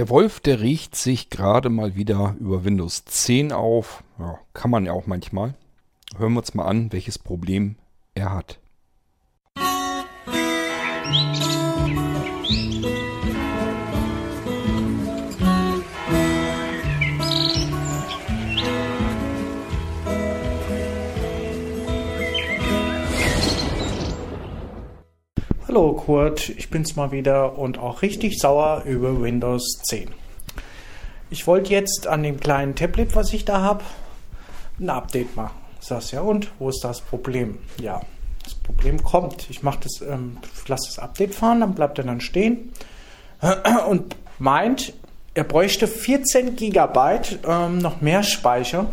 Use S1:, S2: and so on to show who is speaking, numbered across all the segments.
S1: Der Wolf, der riecht sich gerade mal wieder über Windows 10 auf. Ja, kann man ja auch manchmal. Hören wir uns mal an, welches Problem er hat.
S2: Hallo Kurt, ich bin's mal wieder und auch richtig sauer über Windows 10. Ich wollte jetzt an dem kleinen Tablet, was ich da habe, ein Update machen. Sagst ja und wo ist das Problem? Ja, das Problem kommt. Ich mache das, ähm, lasse das Update fahren, dann bleibt er dann stehen und meint, er bräuchte 14 Gigabyte ähm, noch mehr Speicher.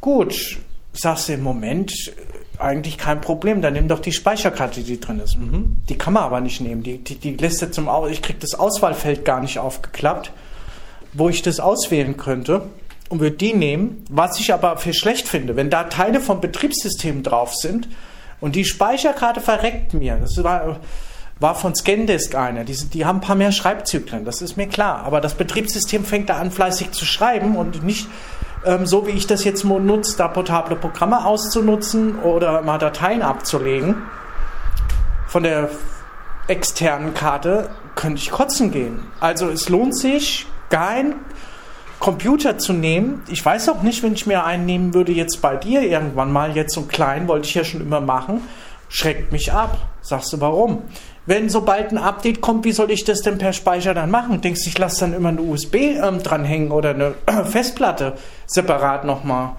S2: Gut, sagst du im Moment eigentlich kein Problem. Dann nimm doch die Speicherkarte, die drin ist. Mhm. Die kann man aber nicht nehmen. Die, die, die Liste zum Aus ich krieg das Auswahlfeld gar nicht aufgeklappt, wo ich das auswählen könnte und würde die nehmen. Was ich aber für schlecht finde, wenn da Teile vom Betriebssystem drauf sind und die Speicherkarte verreckt mir. Das war, war von Scandisk einer. Die, die haben ein paar mehr Schreibzyklen, das ist mir klar. Aber das Betriebssystem fängt da an, fleißig zu schreiben und nicht ähm, so wie ich das jetzt nutze, da portable Programme auszunutzen oder mal Dateien abzulegen von der externen Karte, könnte ich kotzen gehen. Also es lohnt sich, kein Computer zu nehmen. Ich weiß auch nicht, wenn ich mir einen nehmen würde, jetzt bei dir irgendwann mal, jetzt so klein, wollte ich ja schon immer machen, schreckt mich ab. Sagst du warum? Wenn sobald ein Update kommt, wie soll ich das denn per Speicher dann machen? Denkst du, ich lasse dann immer eine USB ähm, dranhängen oder eine Festplatte separat nochmal?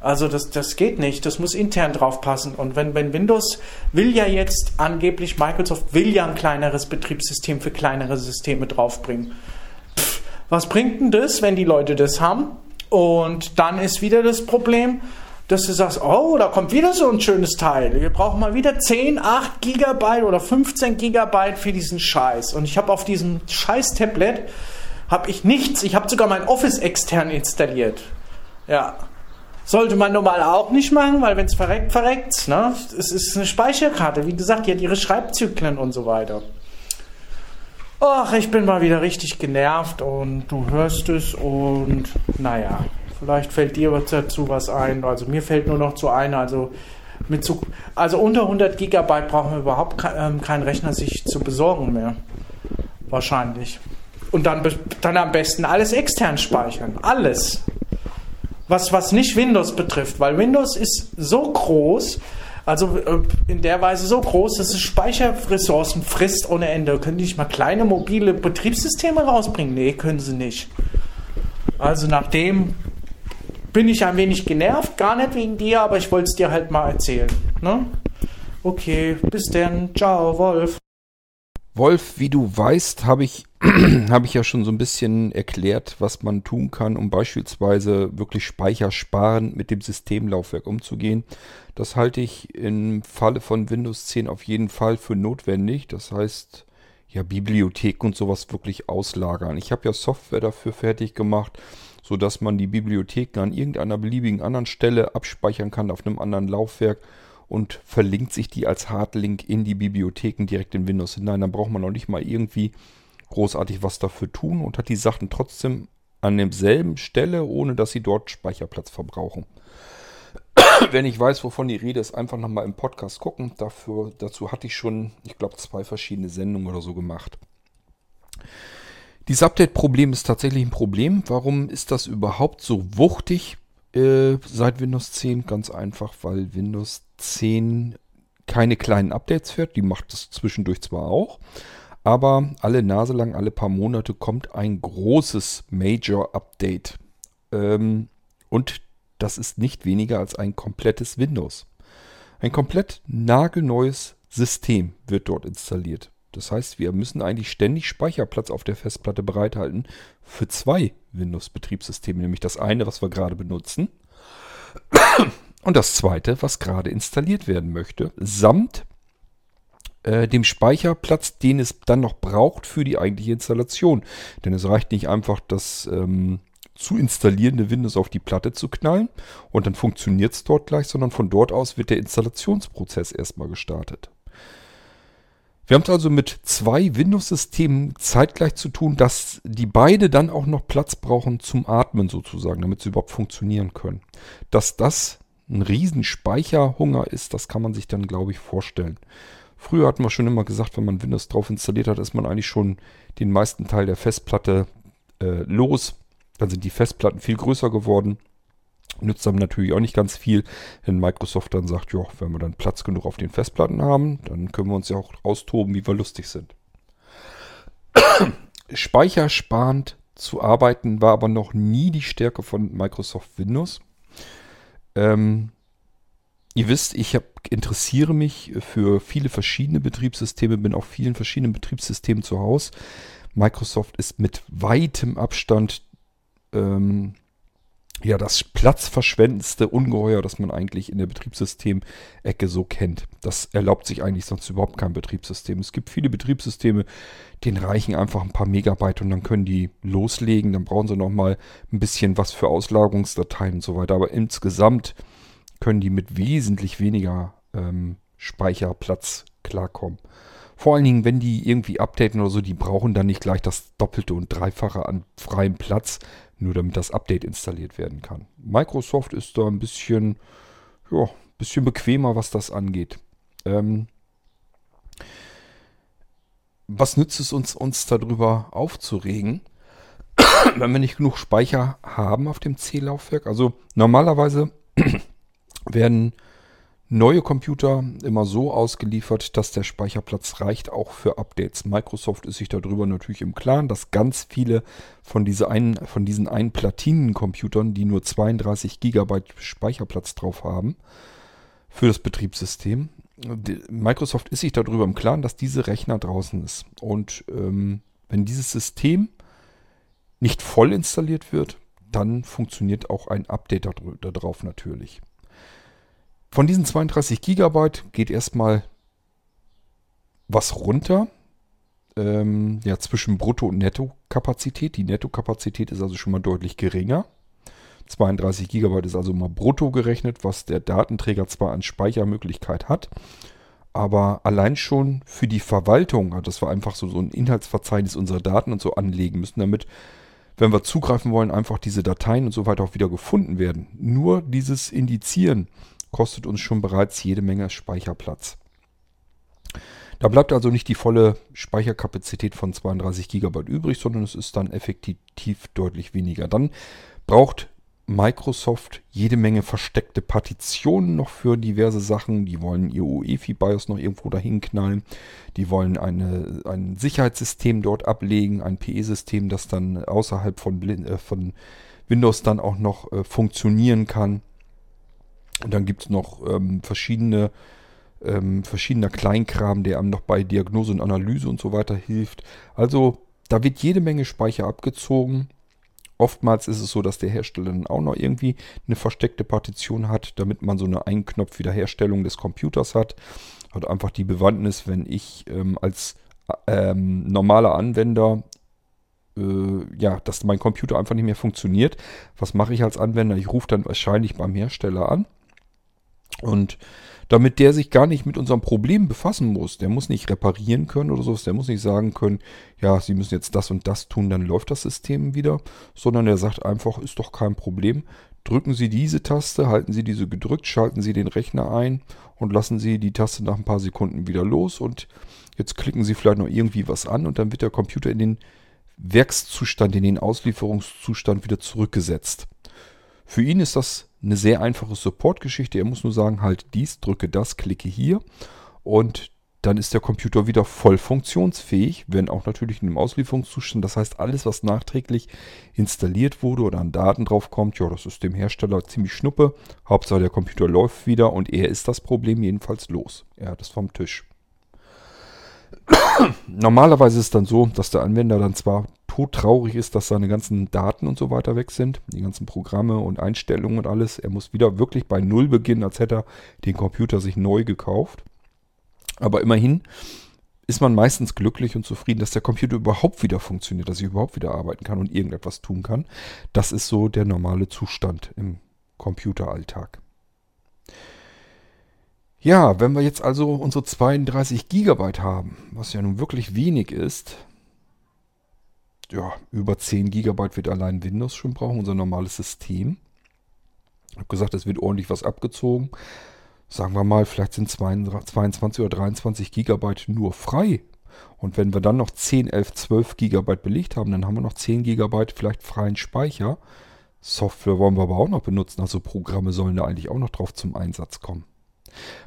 S2: Also das, das geht nicht, das muss intern drauf passen. Und wenn, wenn Windows will ja jetzt angeblich, Microsoft will ja ein kleineres Betriebssystem für kleinere Systeme draufbringen. Pff, was bringt denn das, wenn die Leute das haben? Und dann ist wieder das Problem, dass du sagst, oh, da kommt wieder so ein schönes Teil. Wir brauchen mal wieder 10, 8 Gigabyte oder 15 Gigabyte für diesen Scheiß. Und ich habe auf diesem scheiß Tablet habe ich nichts. Ich habe sogar mein Office extern installiert. Ja. Sollte man normal auch nicht machen, weil wenn es verreckt, verreckt ne? es. ist eine Speicherkarte. Wie gesagt, die hat ihre Schreibzyklen und so weiter. Ach, ich bin mal wieder richtig genervt und du hörst es und naja. Vielleicht fällt dir dazu was ein. Also mir fällt nur noch zu ein. Also mit zu, also unter 100 Gigabyte brauchen wir überhaupt kein, ähm, keinen Rechner sich zu besorgen mehr. Wahrscheinlich. Und dann, dann am besten alles extern speichern. Alles. Was, was nicht Windows betrifft, weil Windows ist so groß, also äh, in der Weise so groß, dass es Speicherressourcen frisst ohne Ende. Können die nicht mal kleine mobile Betriebssysteme rausbringen? Nee, können sie nicht. Also nachdem bin ich ein wenig genervt, gar nicht wegen dir, aber ich wollte es dir halt mal erzählen. Ne? Okay, bis dann. Ciao, Wolf.
S1: Wolf, wie du weißt, habe ich, hab ich ja schon so ein bisschen erklärt, was man tun kann, um beispielsweise wirklich speichersparend mit dem Systemlaufwerk umzugehen. Das halte ich im Falle von Windows 10 auf jeden Fall für notwendig. Das heißt, ja, Bibliothek und sowas wirklich auslagern. Ich habe ja Software dafür fertig gemacht sodass man die Bibliotheken an irgendeiner beliebigen anderen Stelle abspeichern kann auf einem anderen Laufwerk und verlinkt sich die als Hardlink in die Bibliotheken direkt in Windows hinein. Dann braucht man noch nicht mal irgendwie großartig was dafür tun und hat die Sachen trotzdem an demselben Stelle, ohne dass sie dort Speicherplatz verbrauchen. Wenn ich weiß, wovon die Rede ist, einfach nochmal im Podcast gucken. Dafür, dazu hatte ich schon, ich glaube, zwei verschiedene Sendungen oder so gemacht. Dieses Update-Problem ist tatsächlich ein Problem. Warum ist das überhaupt so wuchtig äh, seit Windows 10? Ganz einfach, weil Windows 10 keine kleinen Updates fährt. Die macht es zwischendurch zwar auch, aber alle Nase lang, alle paar Monate kommt ein großes Major-Update. Ähm, und das ist nicht weniger als ein komplettes Windows. Ein komplett nagelneues System wird dort installiert. Das heißt, wir müssen eigentlich ständig Speicherplatz auf der Festplatte bereithalten für zwei Windows-Betriebssysteme, nämlich das eine, was wir gerade benutzen, und das zweite, was gerade installiert werden möchte, samt äh, dem Speicherplatz, den es dann noch braucht für die eigentliche Installation. Denn es reicht nicht einfach, das ähm, zu installierende Windows auf die Platte zu knallen und dann funktioniert es dort gleich, sondern von dort aus wird der Installationsprozess erstmal gestartet. Wir haben es also mit zwei Windows-Systemen zeitgleich zu tun, dass die beide dann auch noch Platz brauchen zum Atmen sozusagen, damit sie überhaupt funktionieren können. Dass das ein Riesenspeicherhunger ist, das kann man sich dann, glaube ich, vorstellen. Früher hatten wir schon immer gesagt, wenn man Windows drauf installiert hat, ist man eigentlich schon den meisten Teil der Festplatte äh, los. Dann sind die Festplatten viel größer geworden. Nützt aber natürlich auch nicht ganz viel, wenn Microsoft dann sagt, ja, wenn wir dann Platz genug auf den Festplatten haben, dann können wir uns ja auch austoben, wie wir lustig sind. Speichersparend zu arbeiten war aber noch nie die Stärke von Microsoft Windows. Ähm, ihr wisst, ich hab, interessiere mich für viele verschiedene Betriebssysteme, bin auf vielen verschiedenen Betriebssystemen zu Hause. Microsoft ist mit weitem Abstand ähm, ja das platzverschwendendste Ungeheuer, das man eigentlich in der Betriebssystem-Ecke so kennt. Das erlaubt sich eigentlich sonst überhaupt kein Betriebssystem. Es gibt viele Betriebssysteme, denen reichen einfach ein paar Megabyte und dann können die loslegen. Dann brauchen sie nochmal ein bisschen was für Auslagerungsdateien und so weiter. Aber insgesamt können die mit wesentlich weniger ähm, Speicherplatz klarkommen. Vor allen Dingen, wenn die irgendwie updaten oder so, die brauchen dann nicht gleich das Doppelte und Dreifache an freiem Platz, nur damit das Update installiert werden kann. Microsoft ist da ein bisschen, ja, bisschen bequemer, was das angeht. Ähm, was nützt es uns, uns darüber aufzuregen, wenn wir nicht genug Speicher haben auf dem C-Laufwerk? Also normalerweise werden neue Computer immer so ausgeliefert, dass der Speicherplatz reicht auch für Updates. Microsoft ist sich darüber natürlich im Klaren, dass ganz viele von, diese einen, von diesen einen Platinen-Computern, die nur 32 GB Speicherplatz drauf haben, für das Betriebssystem. Microsoft ist sich darüber im Klaren, dass diese Rechner draußen ist. Und ähm, wenn dieses System nicht voll installiert wird, dann funktioniert auch ein Update darauf natürlich. Von diesen 32 Gigabyte geht erstmal was runter. Ähm, ja, zwischen Brutto- und Nettokapazität. Die Nettokapazität ist also schon mal deutlich geringer. 32 Gigabyte ist also mal brutto gerechnet, was der Datenträger zwar an Speichermöglichkeit hat, aber allein schon für die Verwaltung, dass wir einfach so, so ein Inhaltsverzeichnis unserer Daten und so anlegen müssen, damit, wenn wir zugreifen wollen, einfach diese Dateien und so weiter auch wieder gefunden werden. Nur dieses Indizieren kostet uns schon bereits jede Menge Speicherplatz. Da bleibt also nicht die volle Speicherkapazität von 32 GB übrig, sondern es ist dann effektiv deutlich weniger. Dann braucht Microsoft jede Menge versteckte Partitionen noch für diverse Sachen. Die wollen ihr UEFI-BIOS noch irgendwo dahin knallen. Die wollen eine, ein Sicherheitssystem dort ablegen, ein PE-System, das dann außerhalb von, äh, von Windows dann auch noch äh, funktionieren kann. Und dann gibt es noch ähm, verschiedene, ähm, verschiedener Kleinkram, der einem noch bei Diagnose und Analyse und so weiter hilft. Also da wird jede Menge Speicher abgezogen. Oftmals ist es so, dass der Hersteller dann auch noch irgendwie eine versteckte Partition hat, damit man so eine Einknopf-Wiederherstellung des Computers hat. Hat einfach die Bewandtnis, wenn ich ähm, als ähm, normaler Anwender äh, ja, dass mein Computer einfach nicht mehr funktioniert. Was mache ich als Anwender? Ich rufe dann wahrscheinlich beim Hersteller an und damit der sich gar nicht mit unserem Problem befassen muss, der muss nicht reparieren können oder sowas, der muss nicht sagen können, ja, Sie müssen jetzt das und das tun, dann läuft das System wieder, sondern der sagt einfach, ist doch kein Problem. Drücken Sie diese Taste, halten Sie diese gedrückt, schalten Sie den Rechner ein und lassen Sie die Taste nach ein paar Sekunden wieder los und jetzt klicken Sie vielleicht noch irgendwie was an und dann wird der Computer in den Werkszustand, in den Auslieferungszustand wieder zurückgesetzt. Für ihn ist das eine sehr einfache Support-Geschichte. Er muss nur sagen, halt dies, drücke das, klicke hier und dann ist der Computer wieder voll funktionsfähig, wenn auch natürlich in einem Auslieferungszustand. Das heißt, alles, was nachträglich installiert wurde oder an Daten drauf kommt, ja, das ist dem Hersteller ziemlich schnuppe. Hauptsache der Computer läuft wieder und er ist das Problem jedenfalls los. Er hat es vom Tisch. Normalerweise ist es dann so, dass der Anwender dann zwar todtraurig ist, dass seine ganzen Daten und so weiter weg sind, die ganzen Programme und Einstellungen und alles. Er muss wieder wirklich bei Null beginnen, als hätte er den Computer sich neu gekauft. Aber immerhin ist man meistens glücklich und zufrieden, dass der Computer überhaupt wieder funktioniert, dass ich überhaupt wieder arbeiten kann und irgendetwas tun kann. Das ist so der normale Zustand im Computeralltag. Ja, wenn wir jetzt also unsere 32 Gigabyte haben, was ja nun wirklich wenig ist, ja, über 10 Gigabyte wird allein Windows schon brauchen, unser normales System. Ich habe gesagt, es wird ordentlich was abgezogen. Sagen wir mal, vielleicht sind 22 oder 23 Gigabyte nur frei. Und wenn wir dann noch 10, 11, 12 Gigabyte belegt haben, dann haben wir noch 10 Gigabyte vielleicht freien Speicher. Software wollen wir aber auch noch benutzen, also Programme sollen da eigentlich auch noch drauf zum Einsatz kommen.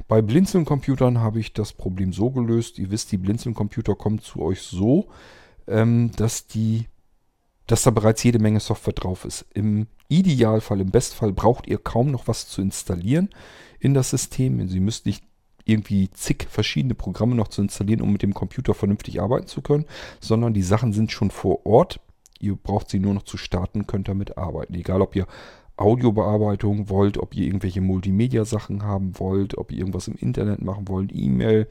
S1: Bei Blinzeln-Computern habe ich das Problem so gelöst. Ihr wisst, die Blinzeln-Computer kommen zu euch so, ähm, dass die, dass da bereits jede Menge Software drauf ist. Im Idealfall, im Bestfall braucht ihr kaum noch was zu installieren in das System. Sie müsst nicht irgendwie zig verschiedene Programme noch zu installieren, um mit dem Computer vernünftig arbeiten zu können, sondern die Sachen sind schon vor Ort. Ihr braucht sie nur noch zu starten, könnt damit arbeiten. Egal, ob ihr Audiobearbeitung wollt, ob ihr irgendwelche Multimedia-Sachen haben wollt, ob ihr irgendwas im Internet machen wollt, E-Mail.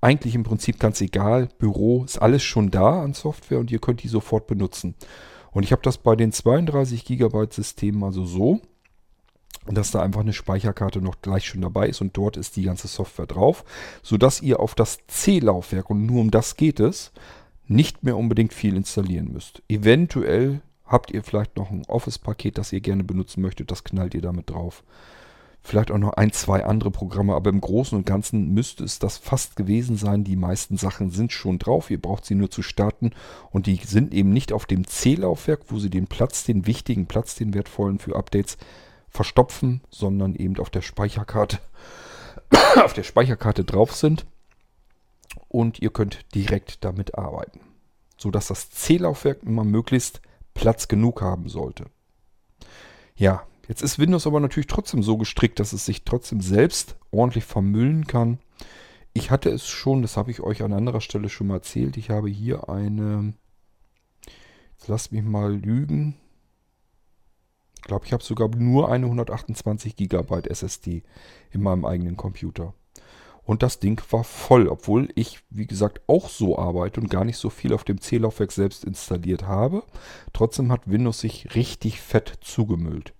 S1: Eigentlich im Prinzip ganz egal. Büro ist alles schon da an Software und ihr könnt die sofort benutzen. Und ich habe das bei den 32 GB Systemen also so, dass da einfach eine Speicherkarte noch gleich schon dabei ist und dort ist die ganze Software drauf, sodass ihr auf das C-Laufwerk, und nur um das geht es, nicht mehr unbedingt viel installieren müsst. Eventuell Habt ihr vielleicht noch ein Office-Paket, das ihr gerne benutzen möchtet, das knallt ihr damit drauf. Vielleicht auch noch ein, zwei andere Programme, aber im Großen und Ganzen müsste es das fast gewesen sein. Die meisten Sachen sind schon drauf. Ihr braucht sie nur zu starten und die sind eben nicht auf dem C-Laufwerk, wo sie den Platz, den wichtigen Platz, den wertvollen für Updates verstopfen, sondern eben auf der Speicherkarte, auf der Speicherkarte drauf sind und ihr könnt direkt damit arbeiten, sodass das C-Laufwerk immer möglichst Platz genug haben sollte. Ja, jetzt ist Windows aber natürlich trotzdem so gestrickt, dass es sich trotzdem selbst ordentlich vermüllen kann. Ich hatte es schon, das habe ich euch an anderer Stelle schon mal erzählt. Ich habe hier eine, jetzt lasst mich mal lügen. Ich glaube, ich habe sogar nur eine 128 GB SSD in meinem eigenen Computer. Und das Ding war voll, obwohl ich, wie gesagt, auch so arbeite und gar nicht so viel auf dem C-Laufwerk selbst installiert habe. Trotzdem hat Windows sich richtig fett zugemüllt.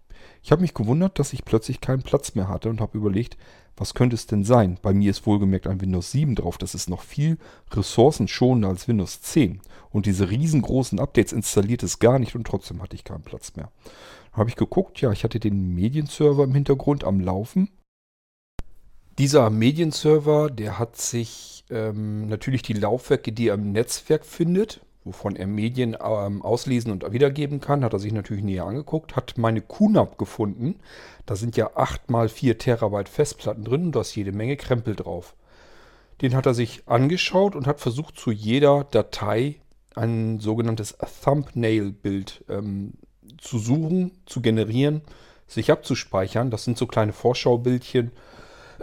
S1: Ich habe mich gewundert, dass ich plötzlich keinen Platz mehr hatte und habe überlegt, was könnte es denn sein? Bei mir ist wohlgemerkt ein Windows 7 drauf. Das ist noch viel ressourcenschonender als Windows 10. Und diese riesengroßen Updates installiert es gar nicht und trotzdem hatte ich keinen Platz mehr. Habe ich geguckt, ja, ich hatte den Medienserver im Hintergrund am Laufen dieser Medienserver, der hat sich ähm, natürlich die Laufwerke, die er im Netzwerk findet, wovon er Medien ähm, auslesen und wiedergeben kann, hat er sich natürlich näher angeguckt, hat meine QNAP gefunden. Da sind ja 8 mal 4 Terabyte Festplatten drin und da ist jede Menge Krempel drauf. Den hat er sich angeschaut und hat versucht, zu jeder Datei ein sogenanntes Thumbnail-Bild ähm, zu suchen, zu generieren, sich abzuspeichern. Das sind so kleine Vorschaubildchen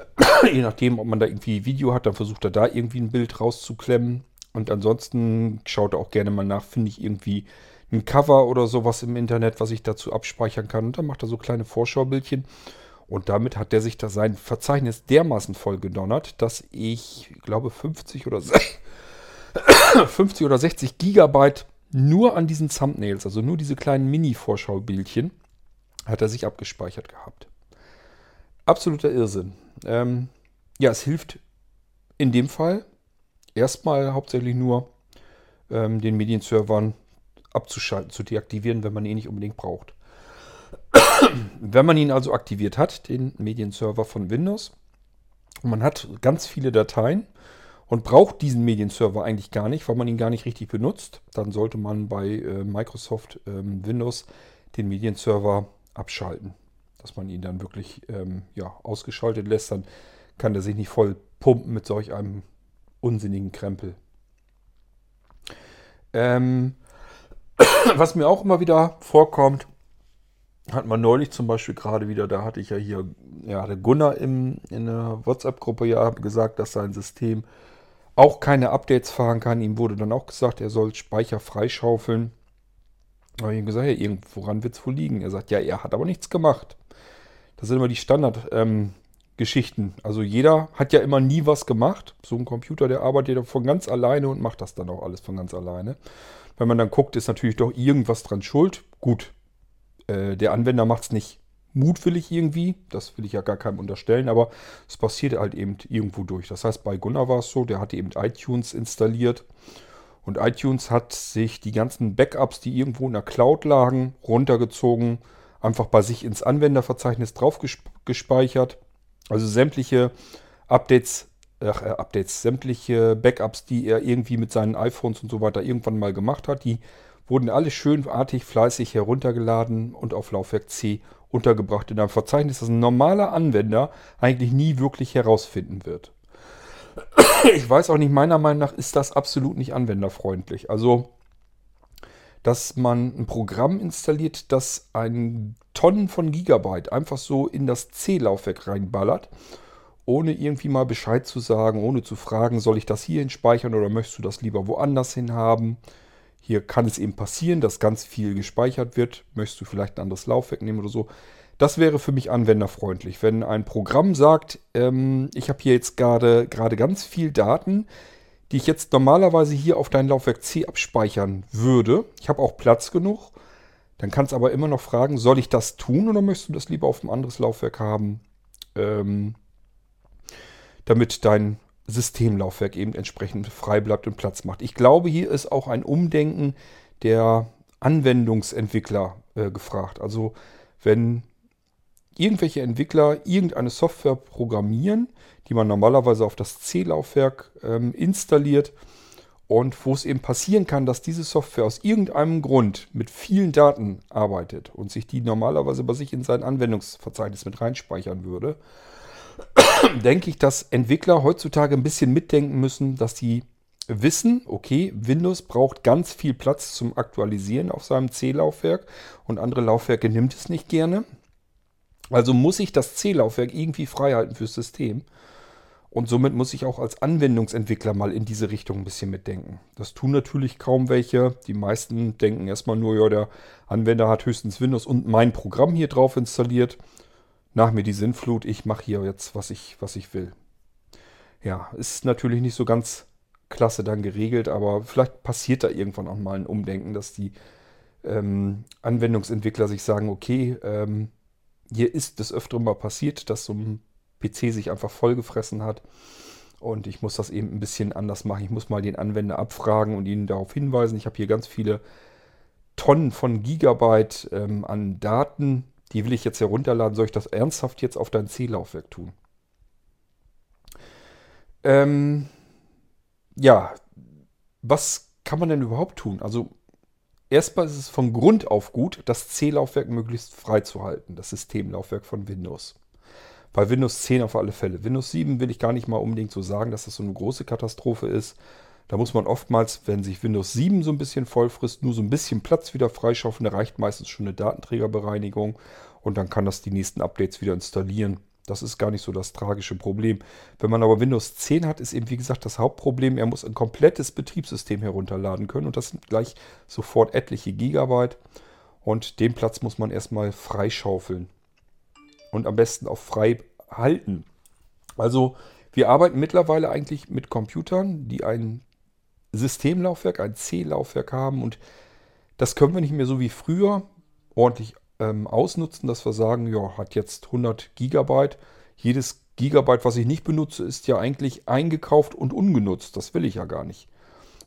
S1: Je nachdem, ob man da irgendwie Video hat, dann versucht er da irgendwie ein Bild rauszuklemmen. Und ansonsten schaut er auch gerne mal nach, finde ich irgendwie ein Cover oder sowas im Internet, was ich dazu abspeichern kann. Und dann macht er so kleine Vorschaubildchen. Und damit hat er sich da sein Verzeichnis dermaßen voll gedonnert, dass ich glaube 50 oder 50 oder 60 Gigabyte nur an diesen Thumbnails, also nur diese kleinen Mini-Vorschaubildchen, hat er sich abgespeichert gehabt. Absoluter Irrsinn. Ähm, ja, es hilft in dem Fall erstmal hauptsächlich nur, ähm, den Medienservern abzuschalten, zu deaktivieren, wenn man ihn nicht unbedingt braucht. wenn man ihn also aktiviert hat, den Medienserver von Windows, und man hat ganz viele Dateien und braucht diesen Medienserver eigentlich gar nicht, weil man ihn gar nicht richtig benutzt, dann sollte man bei äh, Microsoft äh, Windows den Medienserver abschalten dass man ihn dann wirklich ähm, ja, ausgeschaltet lässt, dann kann er sich nicht voll pumpen mit solch einem unsinnigen Krempel. Ähm, was mir auch immer wieder vorkommt, hat man neulich zum Beispiel gerade wieder, da hatte ich ja hier, ja, der Gunnar im, in der WhatsApp-Gruppe ja gesagt, dass sein System auch keine Updates fahren kann. Ihm wurde dann auch gesagt, er soll Speicher freischaufeln. Da habe ich ihm gesagt, ja, irgendworan wird es wohl liegen. Er sagt, ja, er hat aber nichts gemacht. Das sind immer die Standardgeschichten. Ähm, also jeder hat ja immer nie was gemacht. So ein Computer, der arbeitet von ganz alleine und macht das dann auch alles von ganz alleine. Wenn man dann guckt, ist natürlich doch irgendwas dran schuld. Gut, äh, der Anwender macht es nicht mutwillig irgendwie. Das will ich ja gar keinem unterstellen, aber es passiert halt eben irgendwo durch. Das heißt, bei Gunnar war es so, der hatte eben iTunes installiert und iTunes hat sich die ganzen Backups, die irgendwo in der Cloud lagen, runtergezogen, einfach bei sich ins Anwenderverzeichnis drauf gespeichert. Also sämtliche Updates, äh, Updates, sämtliche Backups, die er irgendwie mit seinen iPhones und so weiter irgendwann mal gemacht hat, die wurden alle schönartig fleißig heruntergeladen und auf Laufwerk C untergebracht in einem Verzeichnis, das ein normaler Anwender eigentlich nie wirklich herausfinden wird. Ich weiß auch nicht, meiner Meinung nach ist das absolut nicht anwenderfreundlich. Also, dass man ein Programm installiert, das einen Tonnen von Gigabyte einfach so in das C-Laufwerk reinballert, ohne irgendwie mal Bescheid zu sagen, ohne zu fragen, soll ich das hierhin speichern oder möchtest du das lieber woanders hin haben? Hier kann es eben passieren, dass ganz viel gespeichert wird. Möchtest du vielleicht ein anderes Laufwerk nehmen oder so? Das wäre für mich anwenderfreundlich. Wenn ein Programm sagt, ähm, ich habe hier jetzt gerade ganz viel Daten, die ich jetzt normalerweise hier auf dein Laufwerk C abspeichern würde. Ich habe auch Platz genug. Dann kannst du aber immer noch fragen, soll ich das tun oder möchtest du das lieber auf ein anderes Laufwerk haben, ähm, damit dein Systemlaufwerk eben entsprechend frei bleibt und Platz macht. Ich glaube, hier ist auch ein Umdenken der Anwendungsentwickler äh, gefragt. Also wenn irgendwelche Entwickler irgendeine Software programmieren, die man normalerweise auf das C-Laufwerk ähm, installiert und wo es eben passieren kann, dass diese Software aus irgendeinem Grund mit vielen Daten arbeitet und sich die normalerweise bei sich in sein Anwendungsverzeichnis mit reinspeichern würde, denke ich, dass Entwickler heutzutage ein bisschen mitdenken müssen, dass die wissen, okay, Windows braucht ganz viel Platz zum Aktualisieren auf seinem C-Laufwerk und andere Laufwerke nimmt es nicht gerne. Also muss ich das C-Laufwerk irgendwie freihalten fürs System. Und somit muss ich auch als Anwendungsentwickler mal in diese Richtung ein bisschen mitdenken. Das tun natürlich kaum welche. Die meisten denken erstmal nur, ja, der Anwender hat höchstens Windows und mein Programm hier drauf installiert. Nach mir die Sinnflut, ich mache hier jetzt, was ich, was ich will. Ja, ist natürlich nicht so ganz klasse dann geregelt, aber vielleicht passiert da irgendwann auch mal ein Umdenken, dass die ähm, Anwendungsentwickler sich sagen, okay, ähm, hier ist des Öfteren mal passiert, dass so ein PC sich einfach vollgefressen hat. Und ich muss das eben ein bisschen anders machen. Ich muss mal den Anwender abfragen und ihn darauf hinweisen. Ich habe hier ganz viele Tonnen von Gigabyte ähm, an Daten. Die will ich jetzt herunterladen. Soll ich das ernsthaft jetzt auf dein C-Laufwerk tun? Ähm, ja, was kann man denn überhaupt tun? Also Erstmal ist es von Grund auf gut, das C-Laufwerk möglichst frei zu halten, das Systemlaufwerk von Windows. Bei Windows 10 auf alle Fälle. Windows 7 will ich gar nicht mal unbedingt so sagen, dass das so eine große Katastrophe ist. Da muss man oftmals, wenn sich Windows 7 so ein bisschen vollfrisst, nur so ein bisschen Platz wieder freischaufeln. Da reicht meistens schon eine Datenträgerbereinigung und dann kann das die nächsten Updates wieder installieren. Das ist gar nicht so das tragische Problem. Wenn man aber Windows 10 hat, ist eben wie gesagt das Hauptproblem, er muss ein komplettes Betriebssystem herunterladen können und das sind gleich sofort etliche Gigabyte und den Platz muss man erstmal freischaufeln und am besten auch frei halten. Also wir arbeiten mittlerweile eigentlich mit Computern, die ein Systemlaufwerk, ein C-Laufwerk haben und das können wir nicht mehr so wie früher ordentlich ähm, ausnutzen, dass wir sagen, ja, hat jetzt 100 Gigabyte. Jedes Gigabyte, was ich nicht benutze, ist ja eigentlich eingekauft und ungenutzt. Das will ich ja gar nicht.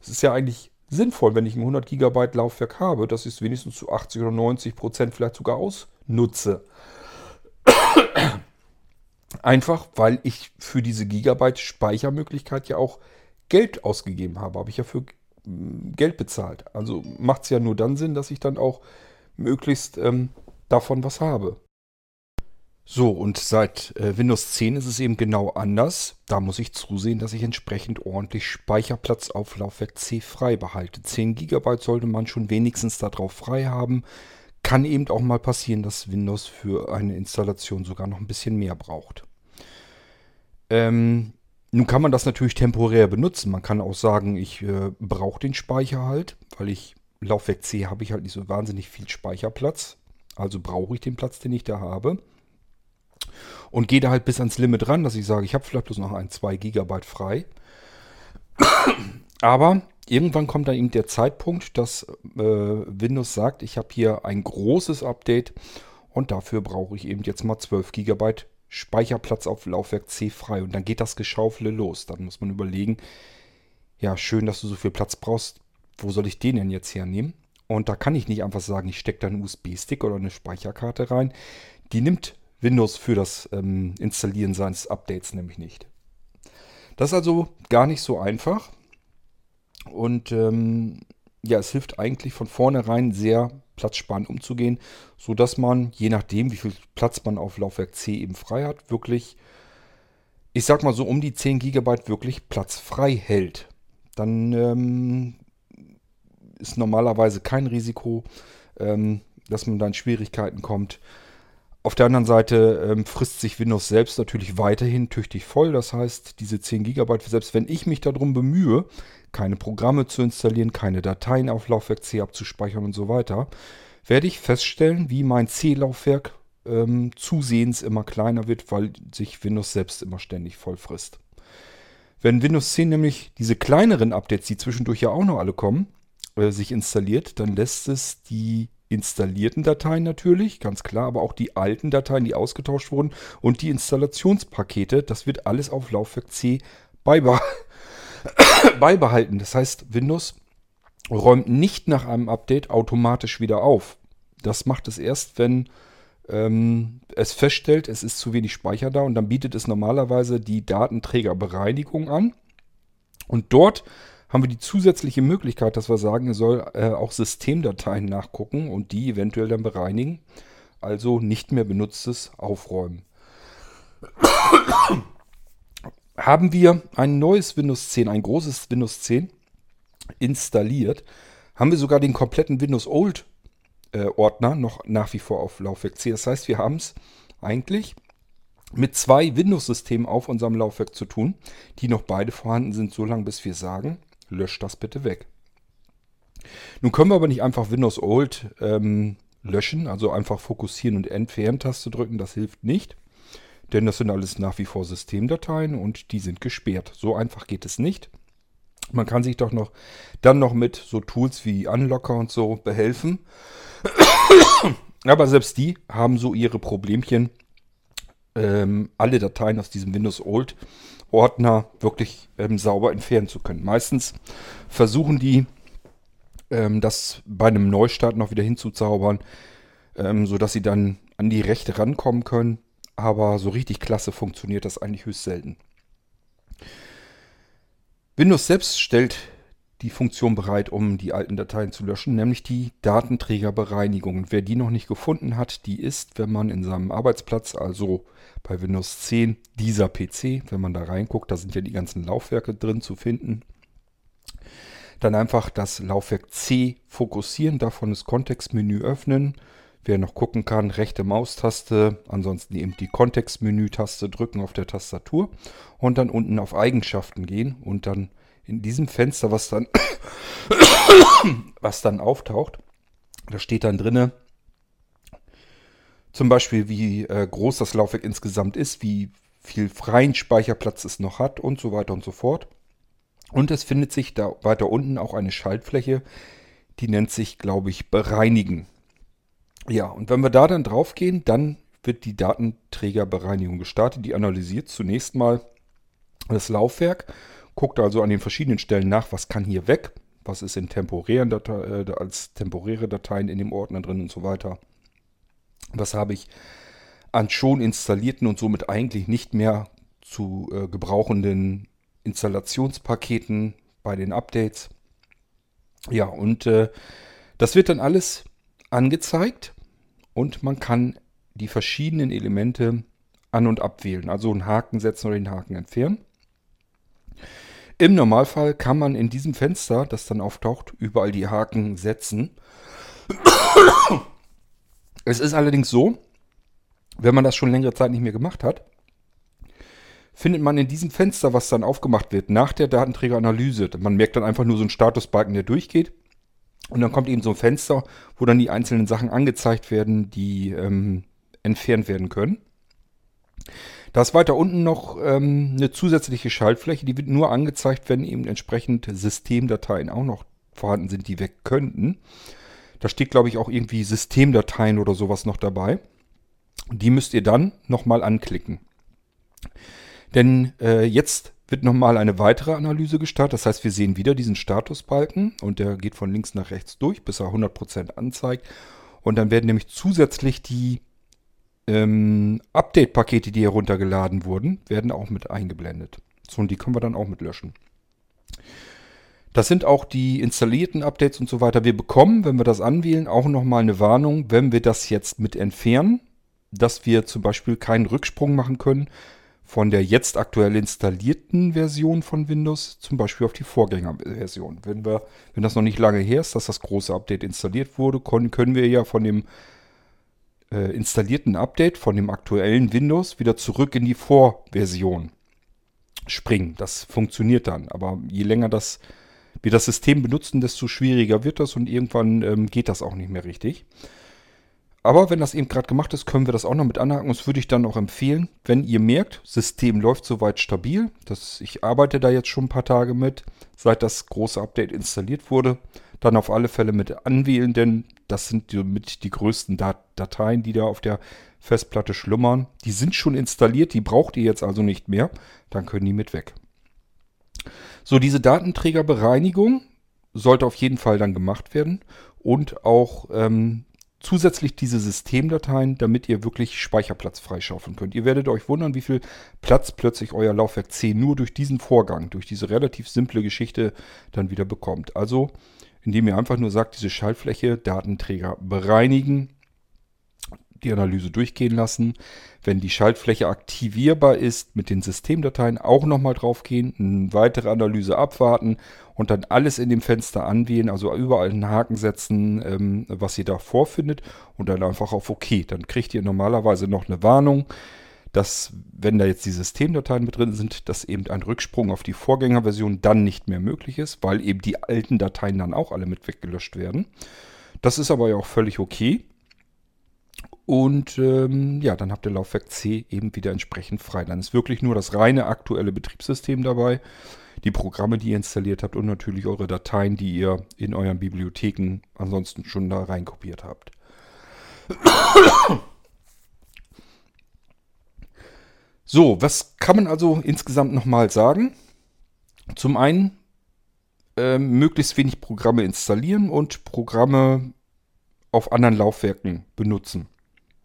S1: Es ist ja eigentlich sinnvoll, wenn ich ein 100 Gigabyte Laufwerk habe, dass ich es wenigstens zu 80 oder 90 Prozent vielleicht sogar ausnutze. Einfach, weil ich für diese Gigabyte Speichermöglichkeit ja auch Geld ausgegeben habe. Habe ich ja für mm, Geld bezahlt. Also macht es ja nur dann Sinn, dass ich dann auch möglichst ähm, davon was habe. So, und seit äh, Windows 10 ist es eben genau anders. Da muss ich zusehen, dass ich entsprechend ordentlich Speicherplatz auf Laufwerk C frei behalte. 10 GB sollte man schon wenigstens darauf frei haben. Kann eben auch mal passieren, dass Windows für eine Installation sogar noch ein bisschen mehr braucht. Ähm, nun kann man das natürlich temporär benutzen. Man kann auch sagen, ich äh, brauche den Speicher halt, weil ich Laufwerk C habe ich halt nicht so wahnsinnig viel Speicherplatz. Also brauche ich den Platz, den ich da habe. Und gehe da halt bis ans Limit ran, dass ich sage, ich habe vielleicht bloß noch ein, 2 GB frei. Aber irgendwann kommt dann eben der Zeitpunkt, dass äh, Windows sagt, ich habe hier ein großes Update Und dafür brauche ich eben jetzt mal 12 GB Speicherplatz auf Laufwerk C frei. Und dann geht das Geschaufele los. Dann muss man überlegen, ja, schön, dass du so viel Platz brauchst. Wo soll ich den denn jetzt hernehmen? Und da kann ich nicht einfach sagen, ich stecke da einen USB-Stick oder eine Speicherkarte rein. Die nimmt Windows für das ähm, Installieren seines Updates nämlich nicht. Das ist also gar nicht so einfach. Und ähm, ja, es hilft eigentlich von vornherein sehr platzsparend umzugehen, sodass man, je nachdem, wie viel Platz man auf Laufwerk C eben frei hat, wirklich, ich sag mal so um die 10 GB wirklich Platz frei hält. Dann ähm, ist normalerweise kein Risiko, ähm, dass man da in Schwierigkeiten kommt. Auf der anderen Seite ähm, frisst sich Windows selbst natürlich weiterhin tüchtig voll. Das heißt, diese 10 GB, selbst wenn ich mich darum bemühe, keine Programme zu installieren, keine Dateien auf Laufwerk C abzuspeichern und so weiter, werde ich feststellen, wie mein C-Laufwerk ähm, zusehends immer kleiner wird, weil sich Windows selbst immer ständig voll frisst. Wenn Windows 10 nämlich diese kleineren Updates, die zwischendurch ja auch noch alle kommen, äh, sich installiert, dann lässt es die installierten Dateien natürlich, ganz klar, aber auch die alten Dateien, die ausgetauscht wurden und die Installationspakete, das wird alles auf Laufwerk C beibehalten. Das heißt, Windows räumt nicht nach einem Update automatisch wieder auf. Das macht es erst, wenn ähm, es feststellt, es ist zu wenig Speicher da und dann bietet es normalerweise die Datenträgerbereinigung an. Und dort haben wir die zusätzliche Möglichkeit, dass wir sagen, er soll äh, auch Systemdateien nachgucken und die eventuell dann bereinigen. Also nicht mehr benutztes aufräumen haben wir ein neues Windows 10, ein großes Windows 10 installiert, haben wir sogar den kompletten Windows Old äh, Ordner noch nach wie vor auf Laufwerk C. Das heißt, wir haben es eigentlich mit zwei Windows-Systemen auf unserem Laufwerk zu tun, die noch beide vorhanden sind, so lange bis wir sagen, löscht das bitte weg. Nun können wir aber nicht einfach Windows Old ähm, löschen, also einfach fokussieren und Entfernen-Taste drücken, das hilft nicht denn das sind alles nach wie vor Systemdateien und die sind gesperrt. So einfach geht es nicht. Man kann sich doch noch dann noch mit so Tools wie Unlocker und so behelfen. Aber selbst die haben so ihre Problemchen, ähm, alle Dateien aus diesem Windows Old Ordner wirklich ähm, sauber entfernen zu können. Meistens versuchen die, ähm, das bei einem Neustart noch wieder hinzuzaubern, ähm, sodass sie dann an die Rechte rankommen können aber so richtig klasse funktioniert das eigentlich höchst selten. Windows selbst stellt die Funktion bereit, um die alten Dateien zu löschen, nämlich die Datenträgerbereinigung. Wer die noch nicht gefunden hat, die ist, wenn man in seinem Arbeitsplatz, also bei Windows 10, dieser PC, wenn man da reinguckt, da sind ja die ganzen Laufwerke drin zu finden, dann einfach das Laufwerk C fokussieren, davon das Kontextmenü öffnen, Wer noch gucken kann, rechte Maustaste, ansonsten eben die Kontextmenü-Taste drücken auf der Tastatur und dann unten auf Eigenschaften gehen und dann in diesem Fenster, was dann, was dann auftaucht, da steht dann drinne, zum Beispiel wie äh, groß das Laufwerk insgesamt ist, wie viel freien Speicherplatz es noch hat und so weiter und so fort. Und es findet sich da weiter unten auch eine Schaltfläche, die nennt sich, glaube ich, Bereinigen. Ja, und wenn wir da dann drauf gehen, dann wird die Datenträgerbereinigung gestartet. Die analysiert zunächst mal das Laufwerk, guckt also an den verschiedenen Stellen nach, was kann hier weg, was ist in temporären Date äh, als temporäre Dateien in dem Ordner drin und so weiter. Was habe ich an schon installierten und somit eigentlich nicht mehr zu äh, gebrauchenden Installationspaketen bei den Updates. Ja, und äh, das wird dann alles angezeigt und man kann die verschiedenen Elemente an- und abwählen. Also einen Haken setzen oder den Haken entfernen. Im Normalfall kann man in diesem Fenster, das dann auftaucht, überall die Haken setzen. Es ist allerdings so, wenn man das schon längere Zeit nicht mehr gemacht hat, findet man in diesem Fenster, was dann aufgemacht wird, nach der Datenträgeranalyse, man merkt dann einfach nur so einen Statusbalken, der durchgeht, und dann kommt eben so ein Fenster, wo dann die einzelnen Sachen angezeigt werden, die ähm, entfernt werden können. Da ist weiter unten noch ähm, eine zusätzliche Schaltfläche, die wird nur angezeigt, wenn eben entsprechend Systemdateien auch noch vorhanden sind, die weg könnten. Da steht, glaube ich, auch irgendwie Systemdateien oder sowas noch dabei. Die müsst ihr dann nochmal anklicken. Denn äh, jetzt wird nochmal eine weitere Analyse gestartet. Das heißt, wir sehen wieder diesen Statusbalken und der geht von links nach rechts durch, bis er 100% anzeigt. Und dann werden nämlich zusätzlich die ähm, Update-Pakete, die heruntergeladen wurden, werden auch mit eingeblendet. So, und die können wir dann auch mit löschen. Das sind auch die installierten Updates und so weiter. Wir bekommen, wenn wir das anwählen, auch nochmal eine Warnung, wenn wir das jetzt mit entfernen, dass wir zum Beispiel keinen Rücksprung machen können von der jetzt aktuell installierten Version von Windows zum Beispiel auf die Vorgängerversion. Wenn, wir, wenn das noch nicht lange her ist, dass das große Update installiert wurde, können wir ja von dem installierten Update, von dem aktuellen Windows, wieder zurück in die Vorversion springen. Das funktioniert dann. Aber je länger das, wir das System benutzen, desto schwieriger wird das und irgendwann ähm, geht das auch nicht mehr richtig. Aber wenn das eben gerade gemacht ist, können wir das auch noch mit anhaken. Das würde ich dann auch empfehlen, wenn ihr merkt, System läuft soweit stabil. Das, ich arbeite da jetzt schon ein paar Tage mit, seit das große Update installiert wurde. Dann auf alle Fälle mit anwählen, denn das sind mit die größten Dat Dateien, die da auf der Festplatte schlummern. Die sind schon installiert, die braucht ihr jetzt also nicht mehr. Dann können die mit weg. So, diese Datenträgerbereinigung sollte auf jeden Fall dann gemacht werden und auch ähm, zusätzlich diese Systemdateien, damit ihr wirklich Speicherplatz freischaufeln könnt. Ihr werdet euch wundern, wie viel Platz plötzlich euer Laufwerk C nur durch diesen Vorgang, durch diese relativ simple Geschichte dann wieder bekommt. Also, indem ihr einfach nur sagt, diese Schaltfläche, Datenträger bereinigen, die Analyse durchgehen lassen. Wenn die Schaltfläche aktivierbar ist, mit den Systemdateien auch nochmal draufgehen, eine weitere Analyse abwarten und dann alles in dem Fenster anwählen, also überall einen Haken setzen, ähm, was ihr da vorfindet und dann einfach auf OK. Dann kriegt ihr normalerweise noch eine Warnung, dass wenn da jetzt die Systemdateien mit drin sind, dass eben ein Rücksprung auf die Vorgängerversion dann nicht mehr möglich ist, weil eben die alten Dateien dann auch alle mit weggelöscht werden. Das ist aber ja auch völlig okay. Und ähm, ja, dann habt ihr Laufwerk C eben wieder entsprechend frei. Dann ist wirklich nur das reine aktuelle Betriebssystem dabei, die Programme, die ihr installiert habt und natürlich eure Dateien, die ihr in euren Bibliotheken ansonsten schon da reinkopiert habt. So, was kann man also insgesamt nochmal sagen? Zum einen äh, möglichst wenig Programme installieren und Programme auf anderen Laufwerken benutzen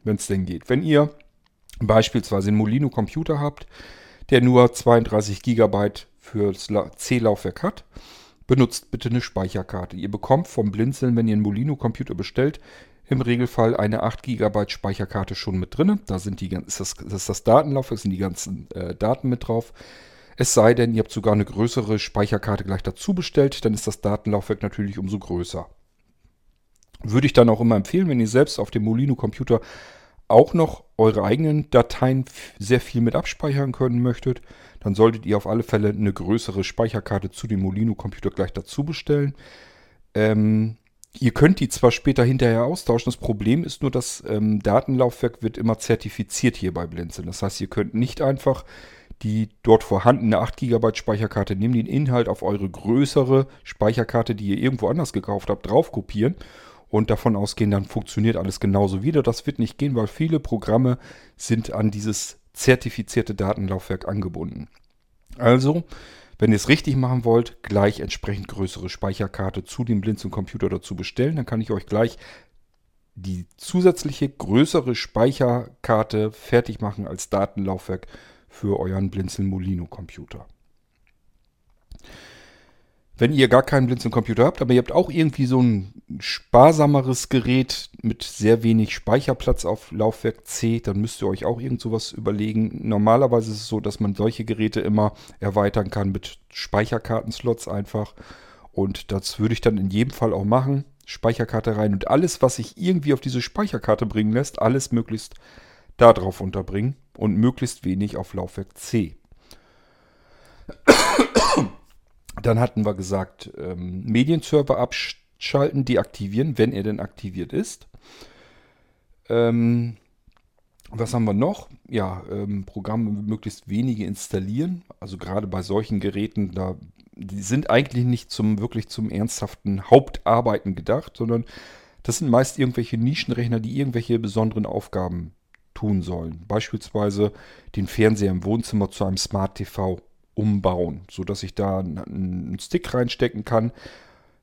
S1: wenn es denn geht. Wenn ihr beispielsweise einen Molino Computer habt, der nur 32 GB für das C-Laufwerk hat, benutzt bitte eine Speicherkarte. Ihr bekommt vom Blinzeln, wenn ihr einen Molino Computer bestellt, im Regelfall eine 8 GB Speicherkarte schon mit drin. Da sind die, ist, das, ist das Datenlaufwerk, sind die ganzen äh, Daten mit drauf. Es sei denn, ihr habt sogar eine größere Speicherkarte gleich dazu bestellt, dann ist das Datenlaufwerk natürlich umso größer. Würde ich dann auch immer empfehlen, wenn ihr selbst auf dem Molino Computer auch noch eure eigenen Dateien sehr viel mit abspeichern können möchtet, dann solltet ihr auf alle Fälle eine größere Speicherkarte zu dem Molino-Computer gleich dazu bestellen. Ähm, ihr könnt die zwar später hinterher austauschen, das Problem ist nur, das ähm, Datenlaufwerk wird immer zertifiziert hier bei Blinzeln. Das heißt, ihr könnt nicht einfach die dort vorhandene 8 GB Speicherkarte nehmen, den Inhalt auf eure größere Speicherkarte, die ihr irgendwo anders gekauft habt, drauf kopieren und davon ausgehen, dann funktioniert alles genauso wieder. Das wird nicht gehen, weil viele Programme sind an dieses zertifizierte Datenlaufwerk angebunden. Also, wenn ihr es richtig machen wollt, gleich entsprechend größere Speicherkarte zu dem Blinzeln Computer dazu bestellen. Dann kann ich euch gleich die zusätzliche größere Speicherkarte fertig machen als Datenlaufwerk für euren Blinzeln Molino Computer. Wenn ihr gar keinen Blinzeln-Computer habt, aber ihr habt auch irgendwie so ein sparsameres Gerät mit sehr wenig Speicherplatz auf Laufwerk C, dann müsst ihr euch auch irgend sowas überlegen. Normalerweise ist es so, dass man solche Geräte immer erweitern kann mit Speicherkartenslots einfach. Und das würde ich dann in jedem Fall auch machen. Speicherkarte rein und alles, was sich irgendwie auf diese Speicherkarte bringen lässt, alles möglichst darauf unterbringen und möglichst wenig auf Laufwerk C. Dann hatten wir gesagt, ähm, Medienserver abschalten, deaktivieren, wenn er denn aktiviert ist. Ähm, was haben wir noch? Ja, ähm, Programme möglichst wenige installieren. Also gerade bei solchen Geräten, da die sind eigentlich nicht zum wirklich zum ernsthaften Hauptarbeiten gedacht, sondern das sind meist irgendwelche Nischenrechner, die irgendwelche besonderen Aufgaben tun sollen. Beispielsweise den Fernseher im Wohnzimmer zu einem Smart TV umbauen, sodass ich da einen Stick reinstecken kann,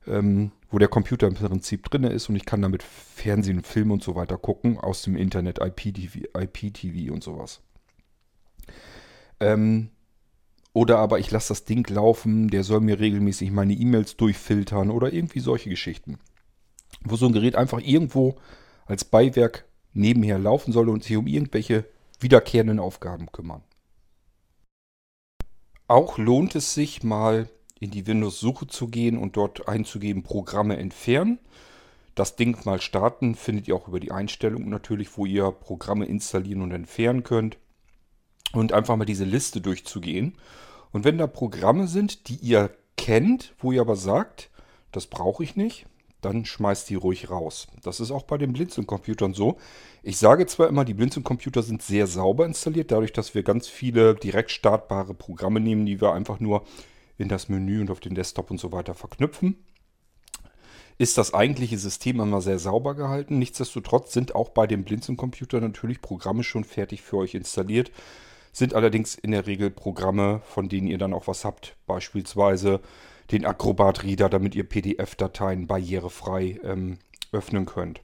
S1: ähm, wo der Computer im Prinzip drin ist und ich kann damit Fernsehen, Film und so weiter gucken aus dem Internet, IPTV, IPTV und sowas. Ähm, oder aber ich lasse das Ding laufen, der soll mir regelmäßig meine E-Mails durchfiltern oder irgendwie solche Geschichten. Wo so ein Gerät einfach irgendwo als Beiwerk nebenher laufen soll und sich um irgendwelche wiederkehrenden Aufgaben kümmern. Auch lohnt es sich mal in die Windows-Suche zu gehen und dort einzugeben Programme entfernen. Das Ding mal starten findet ihr auch über die Einstellungen natürlich, wo ihr Programme installieren und entfernen könnt. Und einfach mal diese Liste durchzugehen. Und wenn da Programme sind, die ihr kennt, wo ihr aber sagt, das brauche ich nicht, dann schmeißt die ruhig raus. Das ist auch bei den Blinzeln-Computern so. Ich sage zwar immer, die Blinzeln-Computer sind sehr sauber installiert, dadurch, dass wir ganz viele direkt startbare Programme nehmen, die wir einfach nur in das Menü und auf den Desktop und so weiter verknüpfen. Ist das eigentliche System immer sehr sauber gehalten. Nichtsdestotrotz sind auch bei den Blinzeln-Computern natürlich Programme schon fertig für euch installiert. Sind allerdings in der Regel Programme, von denen ihr dann auch was habt. Beispielsweise den Acrobat Reader, damit ihr PDF-Dateien barrierefrei ähm, öffnen könnt.